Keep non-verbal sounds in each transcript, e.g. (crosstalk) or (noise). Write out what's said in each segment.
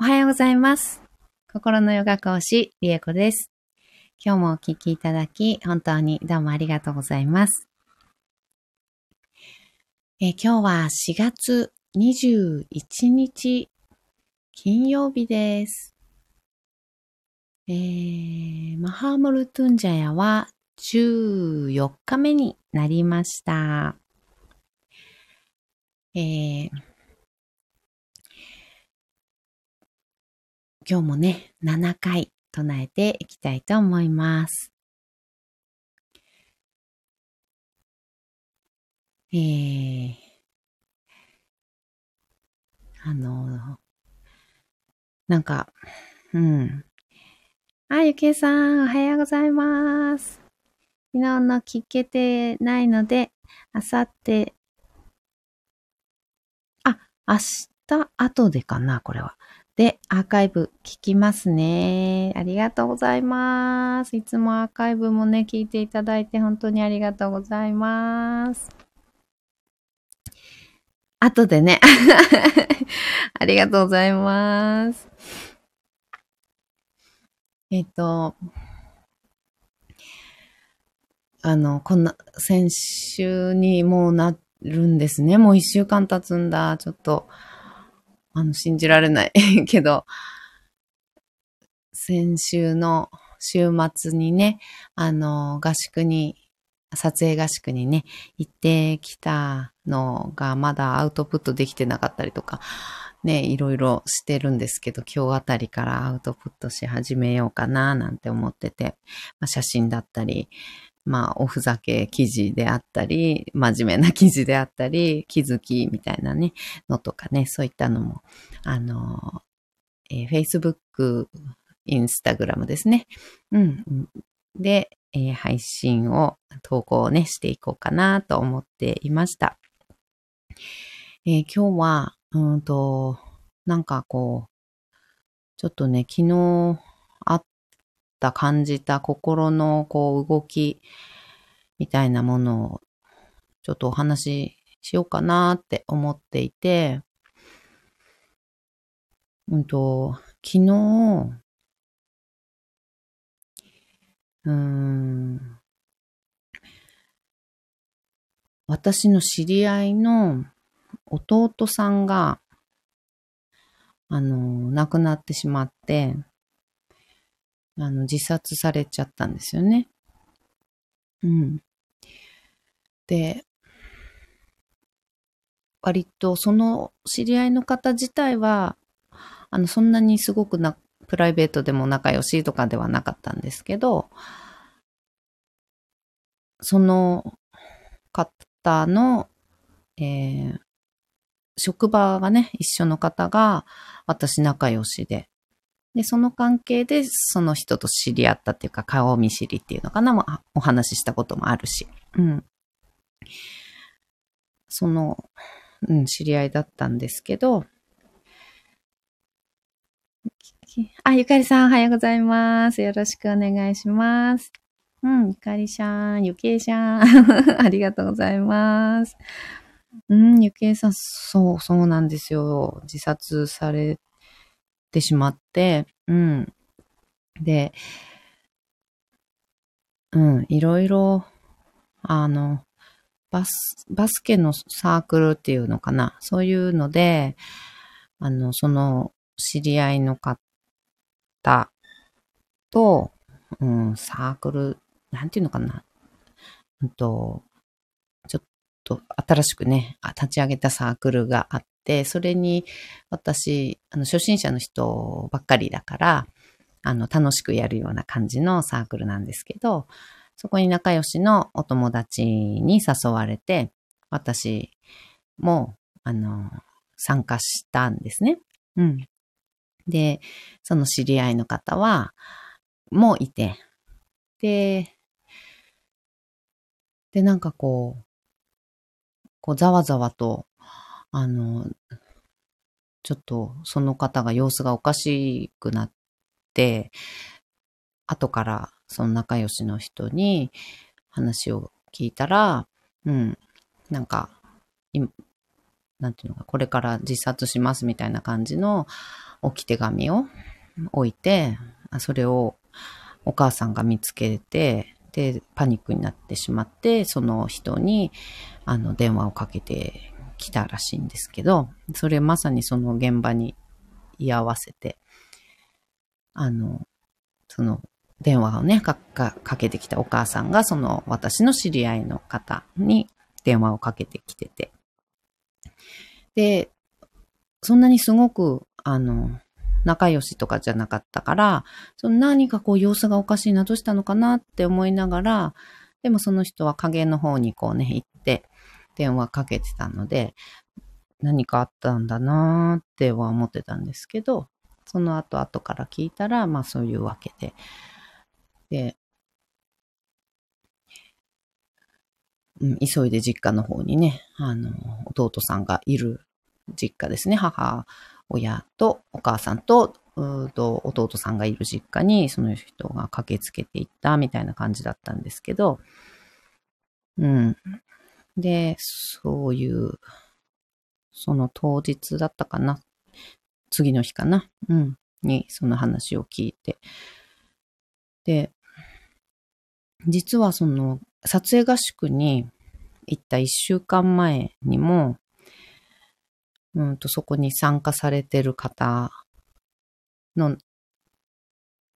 おはようございます。心のヨガ講師、リエコです。今日もお聞きいただき、本当にどうもありがとうございます。え今日は4月21日、金曜日です。えー、マハーモルトゥンジャヤは14日目になりました。えー今日もね、7回唱えていきたいと思います。えー、あの、なんか、うん。あ、ゆきえさん、おはようございます。昨日の聞けてないので、あさって、あ、明日後でかな、これは。で、アーカイブ聞きますね。ありがとうございます。いつもアーカイブもね、聞いていただいて本当にありがとうございます。後でね。(laughs) ありがとうございます。えっと、あの、こんな、先週にもうなるんですね。もう一週間経つんだ。ちょっと、あの、信じられないけど、先週の週末にね、あの、合宿に、撮影合宿にね、行ってきたのがまだアウトプットできてなかったりとか、ね、いろいろしてるんですけど、今日あたりからアウトプットし始めようかななんて思ってて、まあ、写真だったり、まあ、おふざけ記事であったり、真面目な記事であったり、気づきみたいなね、のとかね、そういったのも、あの、えー Facebook、Instagram ですね。うん。で、えー配信を、投稿をね、していこうかなと思っていました。えー今日は、うんと、なんかこう、ちょっとね、昨日った、感じた心のこう動きみたいなものを、ちょっとお話ししようかなって思っていて、うんと、昨日、うん、私の知り合いの弟さんが、あの、亡くなってしまって、あの、自殺されちゃったんですよね。うん。で、割とその知り合いの方自体は、あの、そんなにすごくな、プライベートでも仲良しとかではなかったんですけど、その方の、えー職場がね、一緒の方が私仲良しで、で、その関係でその人と知り合ったっていうか、顔見知りっていうのかな、まあ、お話ししたこともあるし、うん。その、うん、知り合いだったんですけど、あ、ゆかりさん、おはようございます。よろしくお願いします。うん、ゆかりちゃん、ゆけいちゃん、(laughs) ありがとうございます。うん、ゆけいさん、そう、そうなんですよ。自殺されてしまって、うん。で、うん、いろいろ、あの、バス、バスケのサークルっていうのかな。そういうので、あの、その知り合いの方と、うん、サークル、なんていうのかな。うんと、ちょっと新しくね、立ち上げたサークルがあって、それに私、あの、初心者の人ばっかりだから、あの、楽しくやるような感じのサークルなんですけど、そこに仲良しのお友達に誘われて、私も、あの、参加したんですね。うん。で、その知り合いの方は、もういて、で、で、なんかこう、こう、ざわざわと、あの、ちょっとその方が様子がおかしくなって、後からその仲良しの人に話を聞いたら、うん、なんか、いなんなんていうのか、これから自殺しますみたいな感じの置き手紙を置いて、それをお母さんが見つけて、で、パニックになってしまって、その人に、あの、電話をかけてきたらしいんですけど、それまさにその現場に居合わせて、あの、その電話をね、かかかけてきたお母さんが、その私の知り合いの方に電話をかけてきてて。で、そんなにすごく、あの、仲良しとかじゃなかったから、その何かこう様子がおかしいな、どうしたのかなって思いながら、でもその人は影の方にこうね、行って電話かけてたので、何かあったんだなーっては思ってたんですけど、その後後から聞いたら、まあそういうわけで。で、うん、急いで実家の方にね、あの、弟さんがいる実家ですね。母親とお母さんと、うと弟さんがいる実家にその人が駆けつけていったみたいな感じだったんですけど、うん。で、そういう、その当日だったかな。次の日かな。うん。に、その話を聞いて。で、実はその、撮影合宿に行った一週間前にも、うんと、そこに参加されてる方の、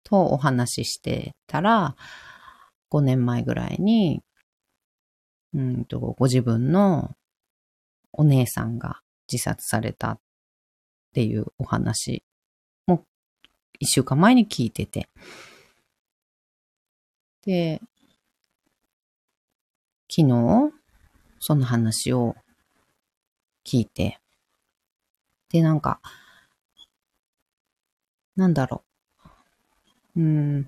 とお話ししてたら、5年前ぐらいに、うんと、ご自分のお姉さんが自殺されたっていうお話も一週間前に聞いてて。で、昨日、その話を聞いて、で、なんか、なんだろう。うん。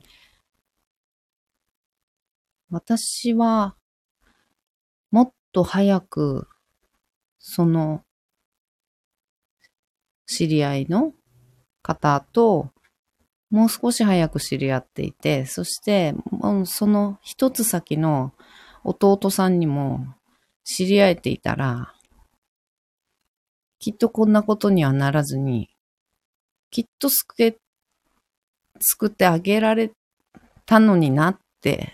私は、と早く、その、知り合いの方と、もう少し早く知り合っていて、そして、もうその一つ先の弟さんにも知り合えていたら、きっとこんなことにはならずに、きっと救え、救ってあげられたのになって、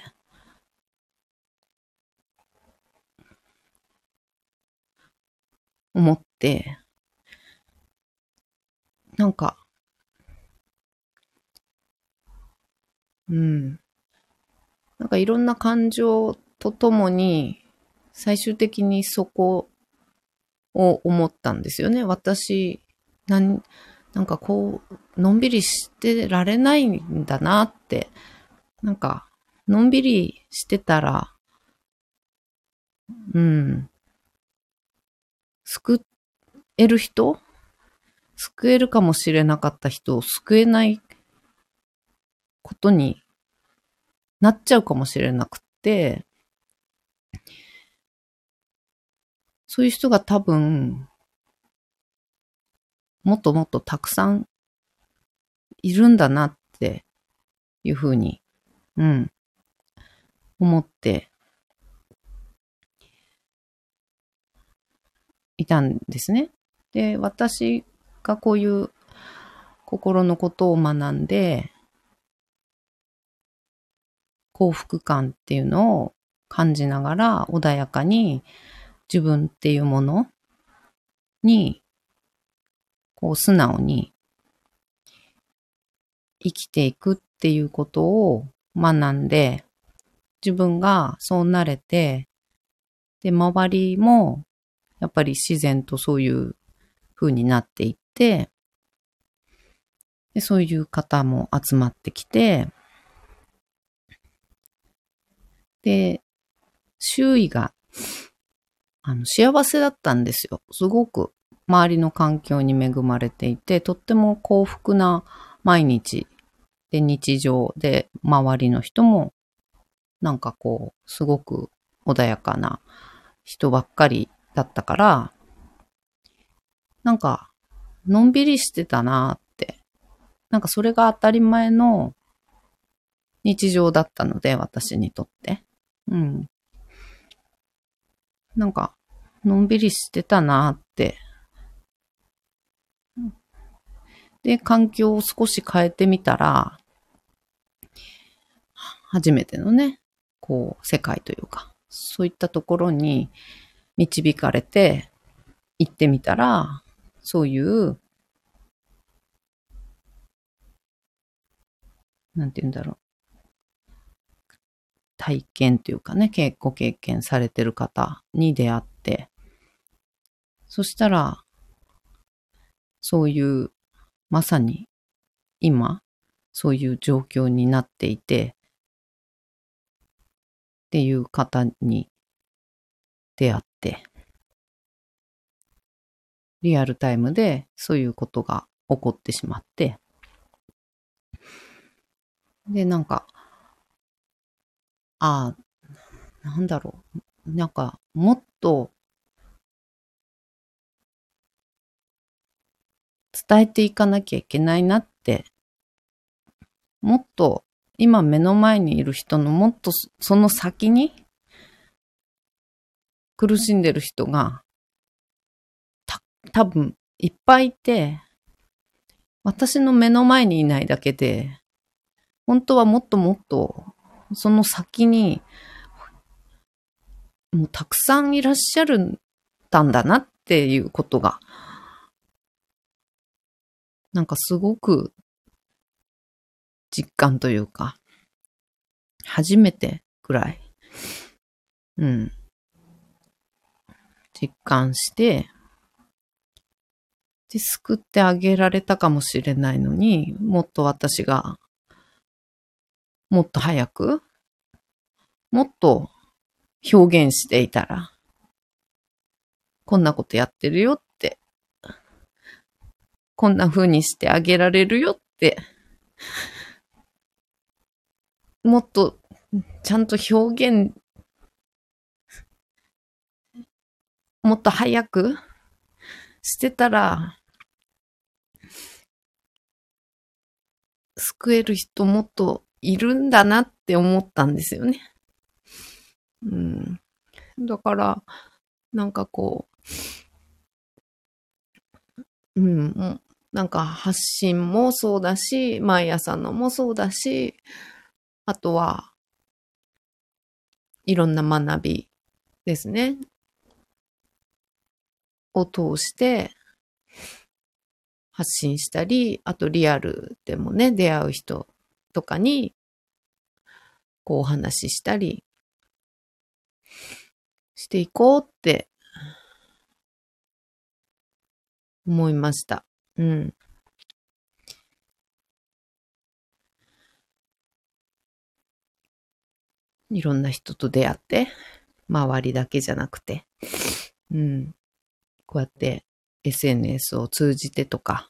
思って、なんか、うん。なんかいろんな感情とともに、最終的にそこを思ったんですよね。私、なん、なんかこう、のんびりしてられないんだなって、なんか、のんびりしてたら、うん、救える人？救えるかもしれなかった人を救えないことになっちゃうかもしれなくて、そういう人が多分、もっともっとたくさんいるんだなっていうふうに、うん、思っていたんですね。で、私がこういう心のことを学んで、幸福感っていうのを感じながら穏やかに自分っていうものに、こう素直に生きていくっていうことを学んで、自分がそうなれて、で、周りもやっぱり自然とそういう風になっていって、でそういう方も集まってきて、で、周囲があの、幸せだったんですよ。すごく周りの環境に恵まれていて、とっても幸福な毎日で日常で周りの人もなんかこう、すごく穏やかな人ばっかりだったから、なんか、のんびりしてたなって。なんかそれが当たり前の日常だったので、私にとって。うん。なんか、のんびりしてたなって。で、環境を少し変えてみたら、初めてのね、こう、世界というか、そういったところに、導かれて行ってみたら、そういう、なんて言うんだろう。体験というかね、ご経験されてる方に出会って、そしたら、そういう、まさに今、そういう状況になっていて、っていう方に出会っ、リアルタイムでそういうことが起こってしまって、で、なんか、ああ、なんだろう。なんか、もっと伝えていかなきゃいけないなって、もっと今目の前にいる人のもっとその先に苦しんでる人がた多分いっぱいいて、私の目の前にいないだけで、本当はもっともっとその先にもうたくさんいらっしゃるたんだなっていうことがなんかすごく実感というか、初めてくらい、うん、実感して、で、救ってあげられたかもしれないのに、もっと私が、もっと早く、もっと表現していたら、こんなことやってるよってこんな風にしてあげられるよって、もっとちゃんと表現、もっと早くしてたら、救える人もっといるんだなって思ったんですよね。うん。だから、なんかこう、うん、なんか発信もそうだし、毎朝のもそうだし、あとは、いろんな学びですね。を通して発信したり、あとリアルでもね、出会う人とかに、こうお話ししたりしていこうって思いました。うん。いろんな人と出会って、周りだけじゃなくて、うん。こうやって SNS を通じてとか、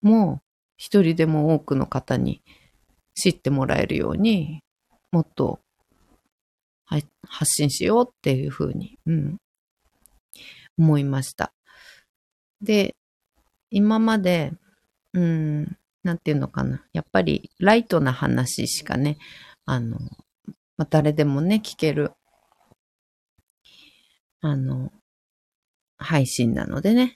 もう一人でも多くの方に知ってもらえるように、もっと発信しようっていうふうに、うん、思いました。で、今まで、うん、なんていうのかな。やっぱりライトな話しかね、あの、まあ、誰でもね、聞ける、あの、配信なのでね、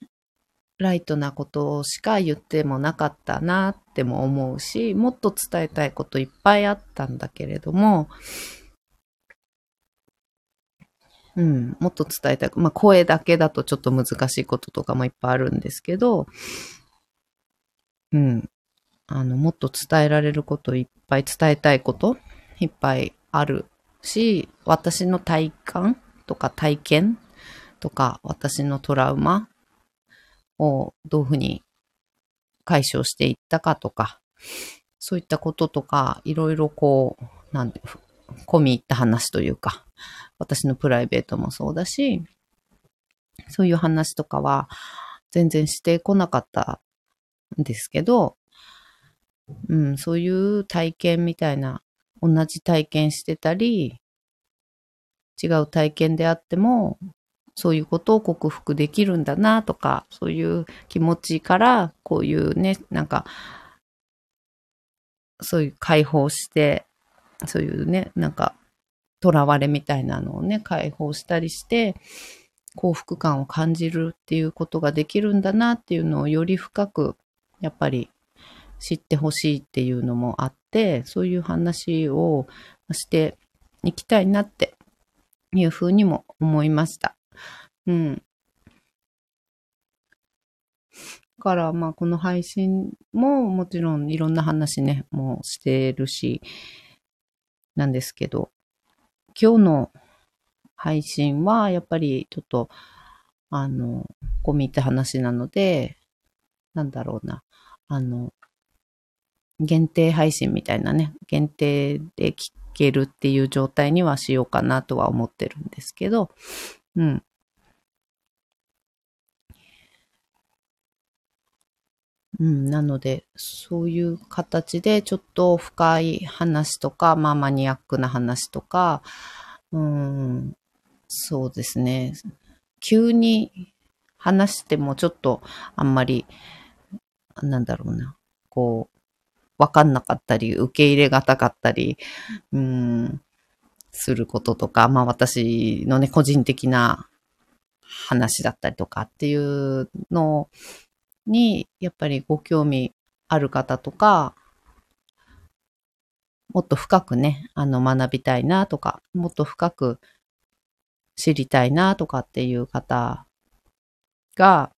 ライトなことしか言ってもなかったなっても思うし、もっと伝えたいこといっぱいあったんだけれども、うん、もっと伝えたい。まあ、声だけだとちょっと難しいこととかもいっぱいあるんですけど、うん、あの、もっと伝えられることいっぱい伝えたいこといっぱいあるし、私の体感とか体験とか、私のトラウマをどういうふうに解消していったかとか、そういったこととか、いろいろこう、なんで、込み入った話というか、私のプライベートもそうだし、そういう話とかは全然してこなかったんですけど、うん、そういう体験みたいな、同じ体験してたり、違う体験であっても、そういうことを克服できるんだなとか、そういう気持ちから、こういうね、なんか、そういう解放して、そういうね、なんか、囚われみたいなのをね、解放したりして、幸福感を感じるっていうことができるんだなっていうのをより深く、やっぱり知ってほしいっていうのもあって、そういう話をしていきたいなっていうふうにも思いました。うん。から、まあ、この配信ももちろんいろんな話ね、もうしてるし、なんですけど、今日の配信はやっぱりちょっと、あの、込みって話なので、なんだろうな、あの、限定配信みたいなね、限定で聞けるっていう状態にはしようかなとは思ってるんですけど、うん。うん、なので、そういう形でちょっと深い話とか、まあマニアックな話とか、うん、そうですね。急に話してもちょっとあんまり、なんだろうな、こう、わかんなかったり、受け入れがたかったり、うん、することとか、まあ私のね、個人的な話だったりとかっていうのをに、やっぱりご興味ある方とか、もっと深くね、あの、学びたいなとか、もっと深く知りたいなとかっていう方が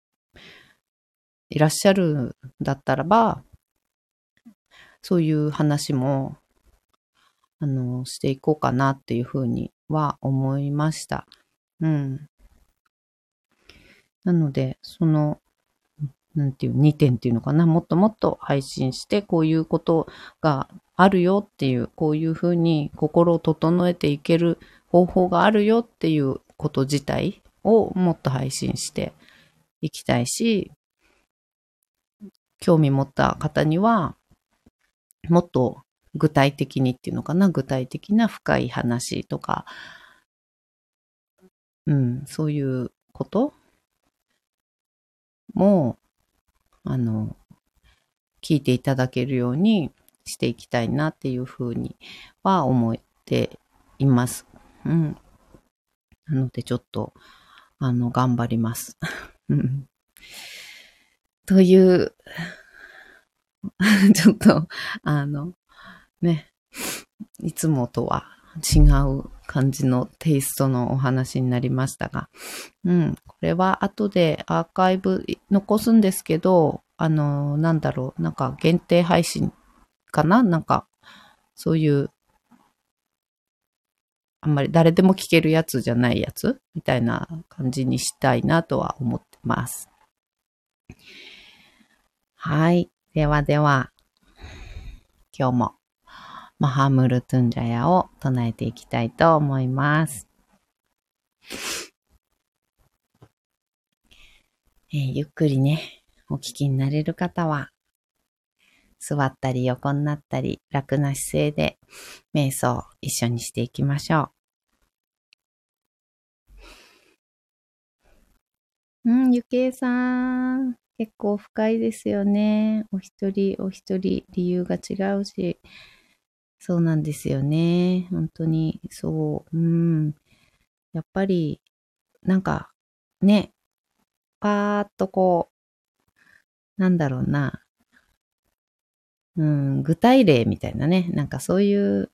いらっしゃるんだったらば、そういう話も、あの、していこうかなっていうふうには思いました。うん。なので、その、なんていう2点っていうのかな、もっともっと配信して、こういうことがあるよっていう、こういうふうに心を整えていける方法があるよっていうこと自体をもっと配信していきたいし、興味持った方には、もっと具体的にっていうのかな、具体的な深い話とか、うん、そういうこともあの、聞いていただけるようにしていきたいなっていうふうには思っています。うん。なのでちょっと、あの、頑張ります。という、(laughs) ちょっと、あの、ね、いつもとは違う感じのテイストのお話になりましたが、うん、これは後でアーカイブ残すんですけど、あの、なんだろう、なんか限定配信かな？なんか、そういう、あんまり誰でも聞けるやつじゃないやつ？みたいな感じにしたいなとは思ってます。はい。ではでは、今日も。マハムルトゥンジャヤを唱えていきたいと思います。えー、ゆっくりね、お聞きになれる方は、座ったり横になったり楽な姿勢で瞑想を一緒にしていきましょう。うん、ゆけいさん。結構深いですよね。お一人お一人理由が違うし、そうなんですよね。本当に、そう。うん。やっぱり、なんか、ね、パーッとこう、なんだろうな。うん、具体例みたいなね。なんかそういう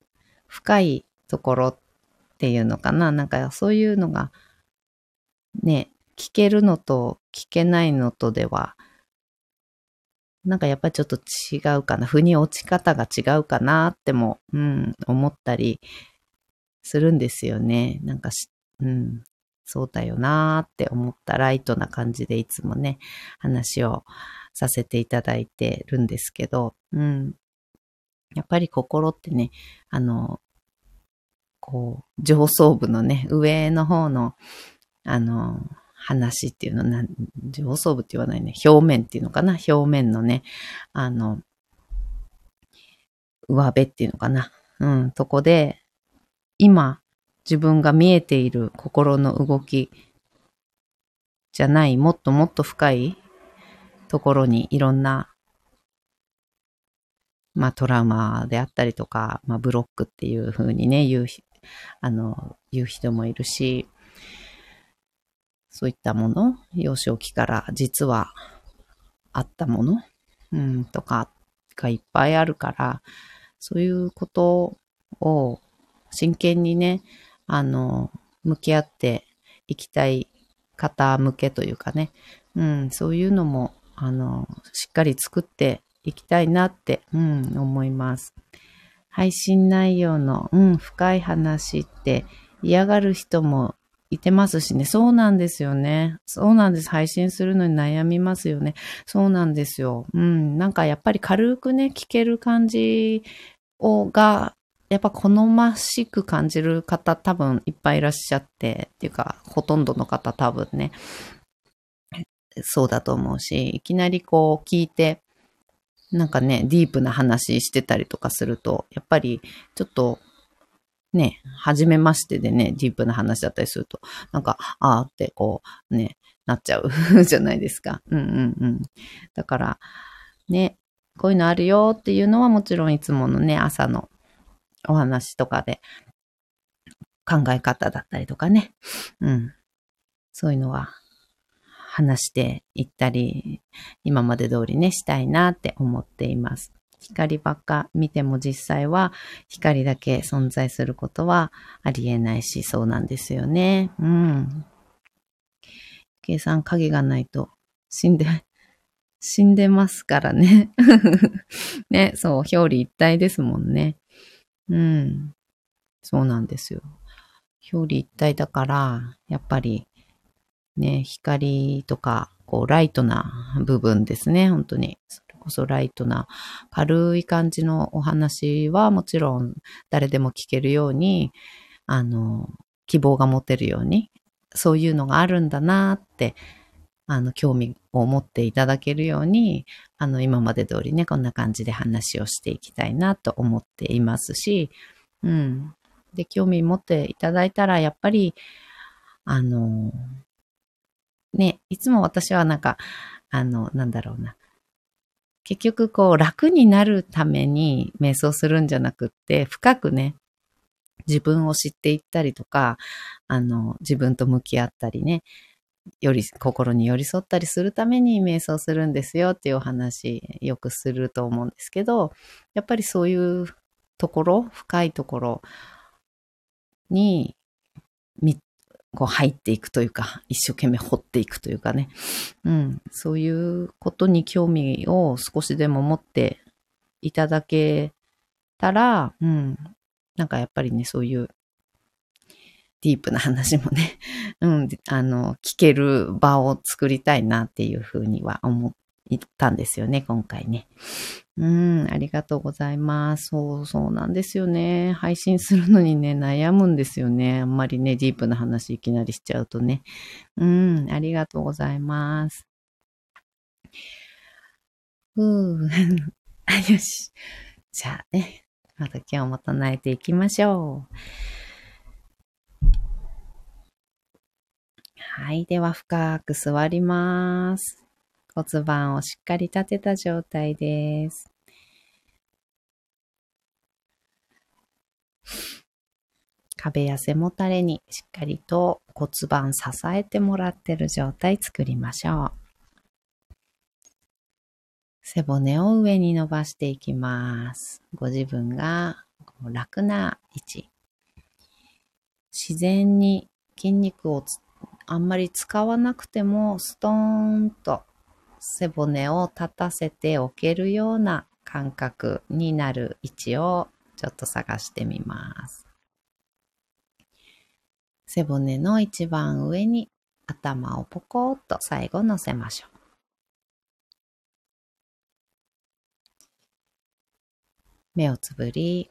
深いところっていうのかな。なんかそういうのが、ね、聞けるのと聞けないのとでは、なんかやっぱりちょっと違うかな。腑に落ち方が違うかなっても、うん、思ったりするんですよね。なんかし、うん、そうだよなーって思ったライトな感じでいつもね、話をさせていただいてるんですけど、うん。やっぱり心ってね、あの、こう、上層部のね、上の方の、あの、話っていうのな、上層部って言わないね、表面っていうのかな、表面のね、あの、上辺っていうのかな、うん、とこで、今、自分が見えている心の動きじゃない、もっともっと深いところにいろんな、まあトラウマであったりとか、まあブロックっていう風にね、言う、あの、言う人もいるし、そういったもの、幼少期から実はあったもの、うん、とかがいっぱいあるから、そういうことを真剣にね、あの、向き合っていきたい方向けというかね、うん、そういうのも、あの、しっかり作っていきたいなって、うん、思います。配信内容の、うん、深い話って嫌がる人もいてますしね。そうなんですよね。そうなんです。配信するのに悩みますよね。そうなんですよ。うん。なんかやっぱり軽くね、聞ける感じを、が、やっぱ好ましく感じる方多分いっぱいいらっしゃって、っていうか、ほとんどの方多分ね、そうだと思うし、いきなりこう聞いて、なんかね、ディープな話してたりとかすると、やっぱりちょっとね、初めましてでね、ディープな話だったりすると、なんか、あーってこう、ね、なっちゃう (laughs) じゃないですか。うんうんうん。だから、ね、こういうのあるよっていうのはもちろんいつものね、朝のお話とかで考え方だったりとかね。うん。そういうのは話していったり、今まで通りね、したいなって思っています。光ばっか見ても実際は光だけ存在することはありえないし、そうなんですよね。うん。計算影がないと死んで、死んでますからね。(laughs) ね、そう、表裏一体ですもんね。うん。そうなんですよ。表裏一体だから、やっぱり、ね、光とか、こう、ライトな部分ですね、本当に。こそライトな軽い感じのお話はもちろん誰でも聞けるように、あの、希望が持てるように、そういうのがあるんだなって、あの、興味を持っていただけるように、あの、今まで通りね、こんな感じで話をしていきたいなと思っていますし、うん。で、興味持っていただいたら、やっぱり、あの、ね、いつも私はなんか、あの、なんだろうな、結局こう楽になるために瞑想するんじゃなくって、深くね、自分を知っていったりとか、あの、自分と向き合ったりね、より、心に寄り添ったりするために瞑想するんですよっていうお話よくすると思うんですけど、やっぱりそういうところ、深いところに、こう入っていくというか、一生懸命掘っていくというかね。うん。そういうことに興味を少しでも持っていただけたら、うん。なんかやっぱりね、そういうディープな話もね、(laughs) うん、あの、聞ける場を作りたいなっていうふうには思ったんですよね、今回ね。うん、ありがとうございます。そう、そうなんですよね。配信するのにね、悩むんですよね。あんまりね、ディープな話いきなりしちゃうとね。うん、ありがとうございます。うー。(laughs) よし。じゃあね、また今日も唱えていきましょう。はい。では、深く座ります。骨盤をしっかり立てた状態です。壁や背もたれにしっかりと骨盤支えてもらってる状態作りましょう。背骨を上に伸ばしていきます。ご自分が楽な位置。自然に筋肉をあんまり使わなくてもストーンと背骨を立たせておけるような感覚になる位置をちょっと探してみます。背骨の一番上に頭をポコッと最後乗せましょう。目をつぶり、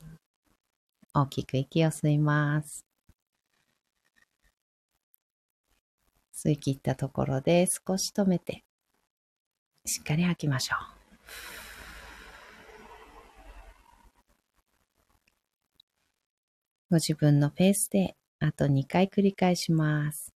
大きく息を吸います。吸い切ったところで少し止めてしっかり吐きましょう。ご自分のペースであと2回繰り返します。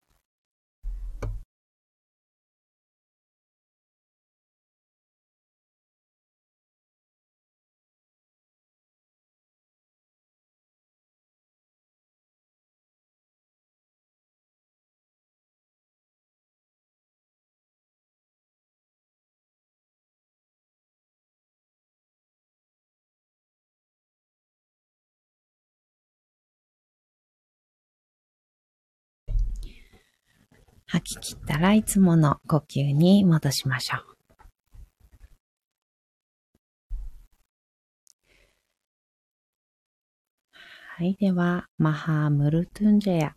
き切ったらいつもの呼吸に戻しましょう。はい。では、マハームルトゥンジェヤ。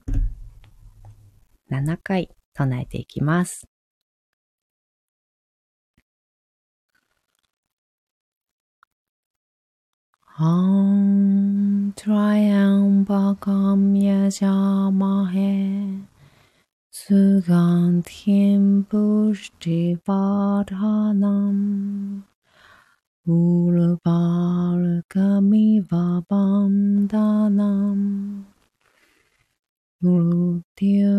7回唱えていきます。Om Triambakam Yajamahe Sugan tiempos de Vadhanam Ulavargamiva Bandhanam Murudyo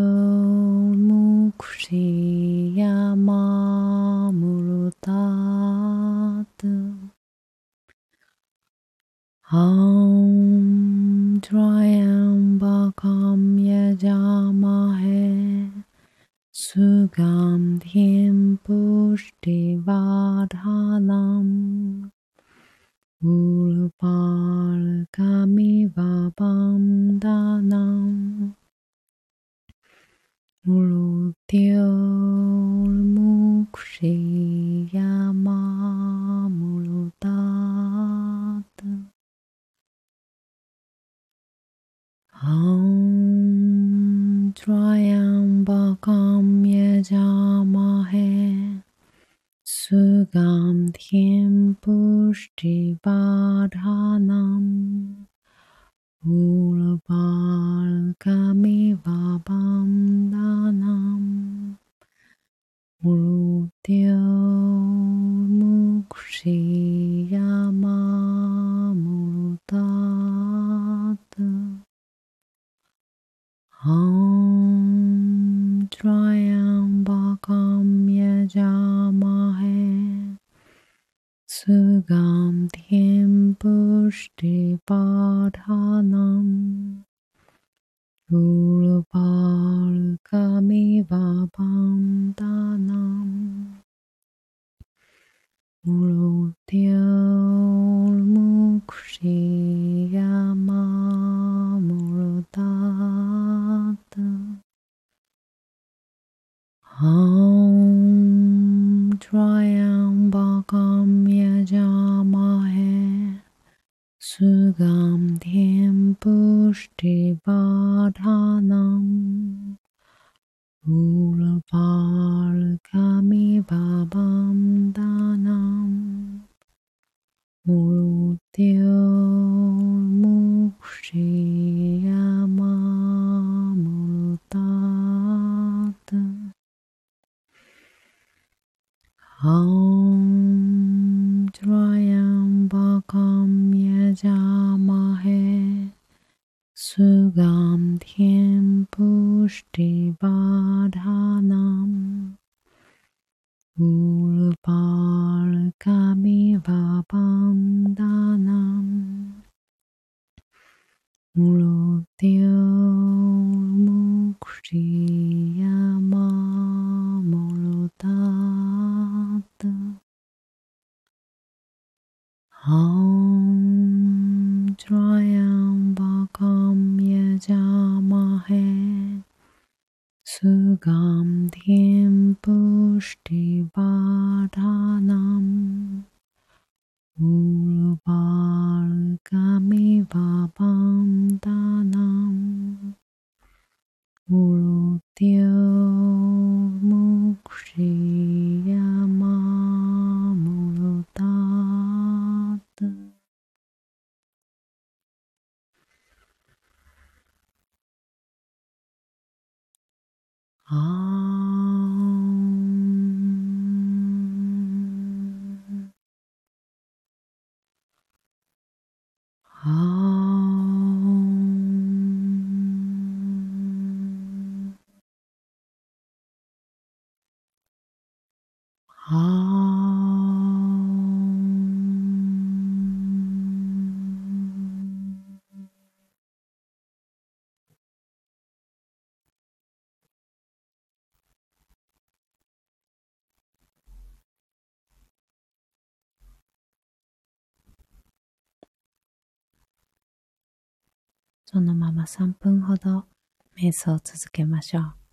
Mukshiyama Murudata Aum Triambakam Yajamah Sugandhim Pushtivadhalam Ulupalakamiva Bandhanam Ulutyolmukshiyamamulutat Aum Traya Agam tiempuști badhanam Ulvalkami vabandhanam Mulutyo mukshiyama mulutata Aum me そのまま3分ほど瞑想を続けましょう。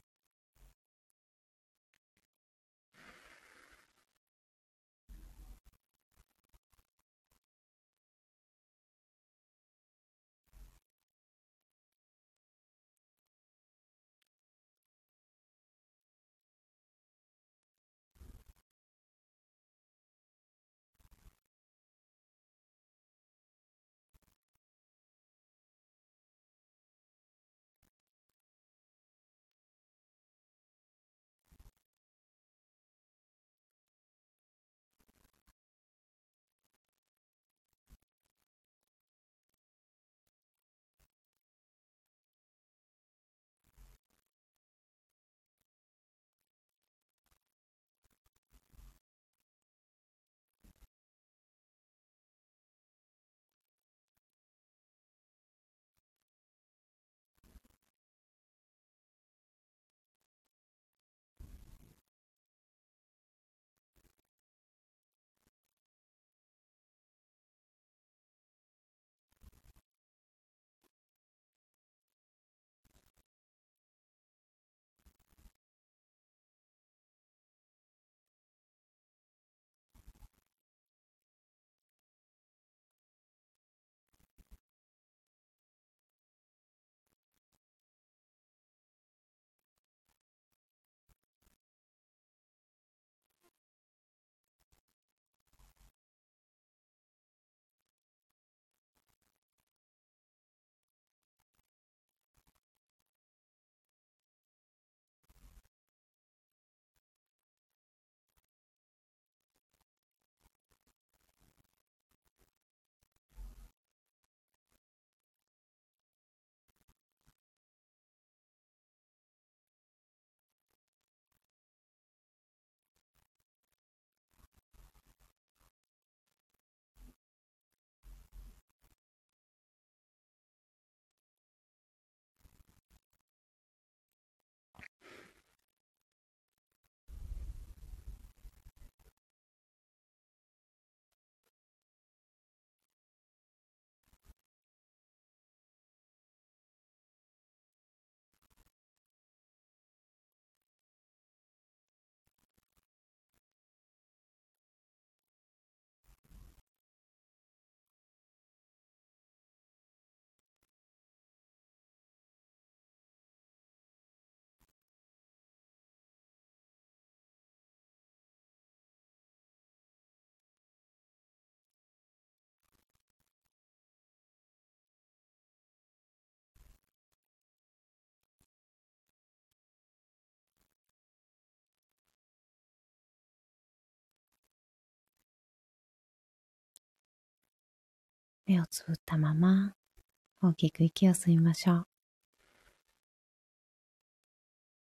目をつぶったまま大きく息を吸いましょう。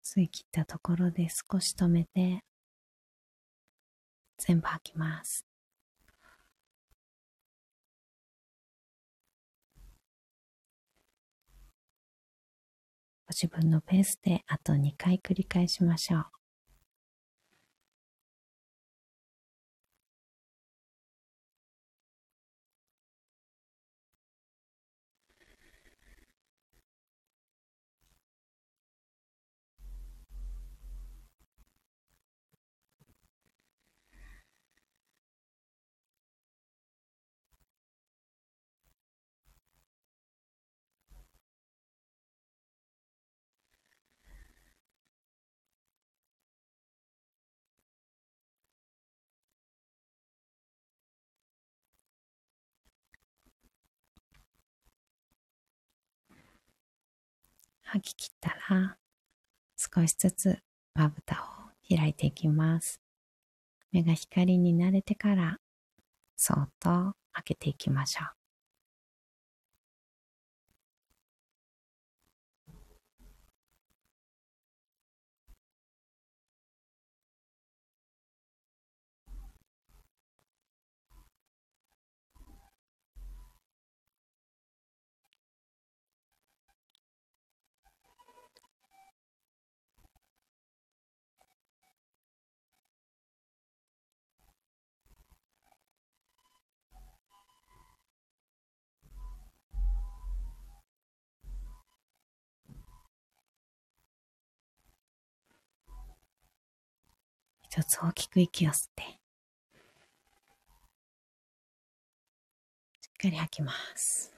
吸い切ったところで少し止めて全部吐きます。ご自分のペースであと2回繰り返しましょう。吐き切ったら、少しずつまぶたを開いていきます。目が光に慣れてから、そっと開けていきましょう。一つ大きく息を吸って、しっかり吐きます。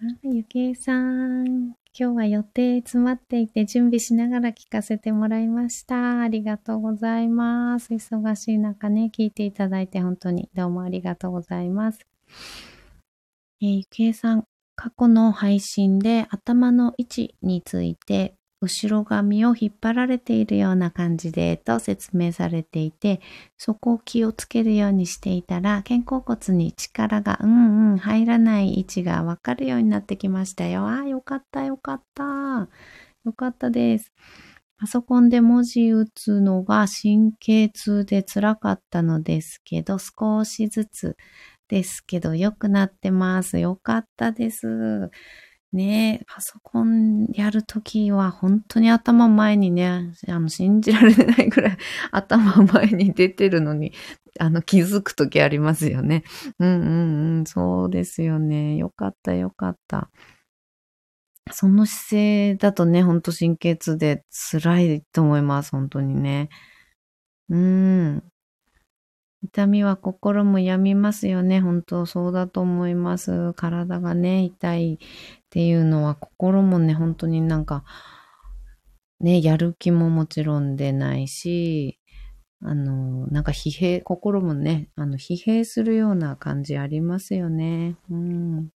あ、ゆきえさん。今日は予定詰まっていて準備しながら聞かせてもらいました。ありがとうございます。忙しい中ね、聞いていただいて本当にどうもありがとうございます。えー、ゆきえさん、過去の配信で頭の位置について後ろ髪を引っ張られているような感じでと説明されていて、そこを気をつけるようにしていたら、肩甲骨に力がうんうん入らない位置がわかるようになってきましたよ。あ、よかったよかった。よかったです。パソコンで文字打つのが神経痛で辛かったのですけど、少しずつですけど、良くなってます。よかったです。ねパソコンやるときは本当に頭前にね、あの、信じられないぐらい (laughs) 頭前に出てるのに、あの、気づくときありますよね。うんうんうん、そうですよね。よかったよかった。その姿勢だとね、ほんと神経痛で辛いと思います。本当にね。うん。痛みは心も病みますよね。本当そうだと思います。体がね、痛いっていうのは心もね、本当になんか、ね、やる気ももちろん出ないし、あの、なんか疲弊、心もね、あの、疲弊するような感じありますよね。うん。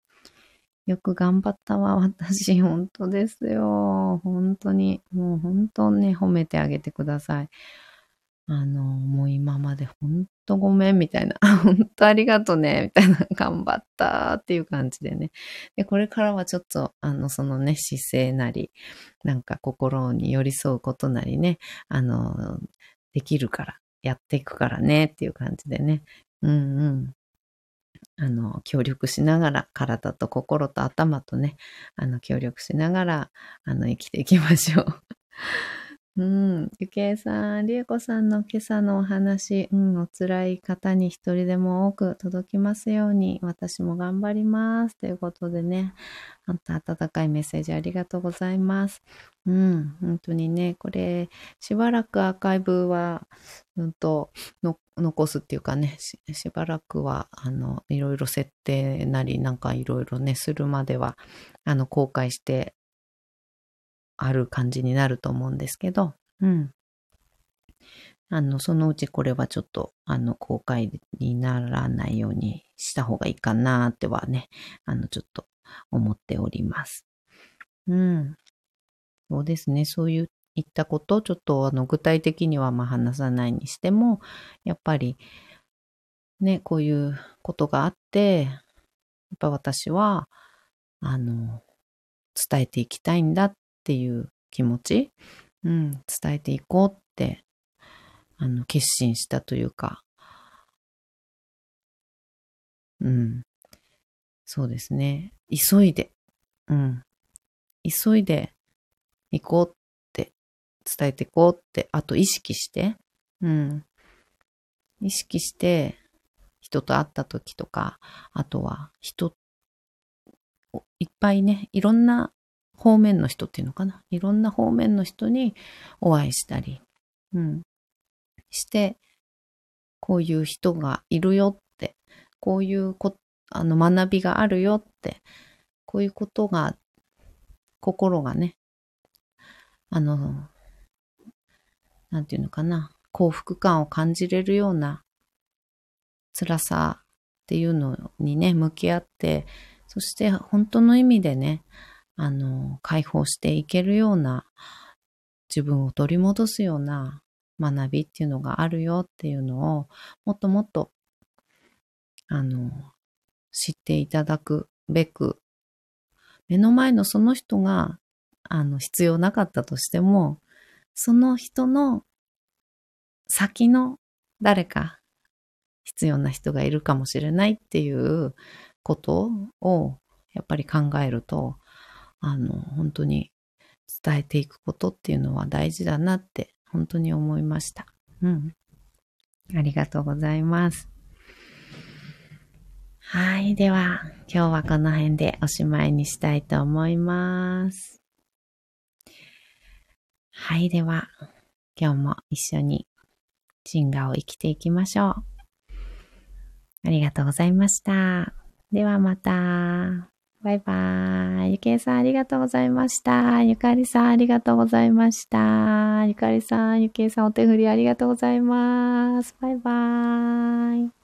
よく頑張ったわ、私。本当ですよ。本当に。もう本当ね、褒めてあげてください。あの、もう今まで本当ごめんみたいな、(laughs) 本当ありがとねみたいな、頑張ったっていう感じでね。で、これからはちょっと、あの、そのね、姿勢なり、なんか心に寄り添うことなりね、あの、できるから、やっていくからねっていう感じでね。うんうん。あの、協力しながら、体と心と頭とね、あの、協力しながら、あの、生きていきましょう。うん。ゆけいさん、りえこさんの今朝のお話、うん、お辛い方に一人でも多く届きますように、私も頑張ります。ということでね、あんた温かいメッセージありがとうございます。うん、本当にね、これ、しばらくアーカイブは、うんと、の残すっていうかねし、しばらくは、あの、いろいろ設定なり、なんかいろいろね、するまでは、あの、公開してある感じになると思うんですけど、うん。あの、そのうちこれはちょっと、あの、公開にならないようにした方がいいかなってはね、あの、ちょっと思っております。うん。そうですね。そういう言ったこと、ちょっとあの具体的にはまあ話さないにしても、やっぱりね、こういうことがあって、やっぱ私は、あの、伝えていきたいんだっていう気持ち、うん、伝えていこうって、あの、決心したというか、うん、そうですね。急いで、うん、急いで行こうって伝えていこうって、あと意識して、うん。意識して、人と会った時とか、あとは人、いっぱいね、いろんな方面の人っていうのかな？いろんな方面の人にお会いしたり、うん。して、こういう人がいるよって、こういうこ、あの学びがあるよって、こういうことが、心がね、あの、なんていうのかな、幸福感を感じれるような辛さっていうのにね、向き合って、そして本当の意味でね、あの、解放していけるような、自分を取り戻すような学びっていうのがあるよっていうのを、もっともっと、あの、知っていただくべく、目の前のその人があの、必要なかったとしても、その人の先の誰か必要な人がいるかもしれないっていうことをやっぱり考えると、あの、本当に伝えていくことっていうのは大事だなって本当に思いました。うん。ありがとうございます。はい。では、今日はこの辺でおしまいにしたいと思います。はい、では、今日も一緒に進化を生きていきましょう。ありがとうございました。ではまた。バイバーイ。ゆけいさんありがとうございました。ゆかりさんありがとうございました。ゆかりさん、ゆけいさんお手振りありがとうございます。バイバーイ。